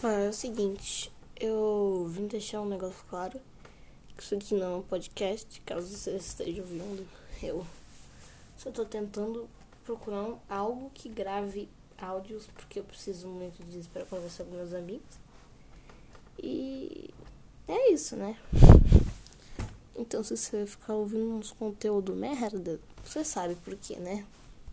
Mano, é o seguinte, eu vim deixar um negócio claro. Que isso aqui não é um podcast, caso você esteja ouvindo. Eu só tô tentando procurar algo que grave áudios, porque eu preciso muito disso para conversar com meus amigos. E é isso, né? Então, se você ficar ouvindo uns conteúdo merda, você sabe por quê, né?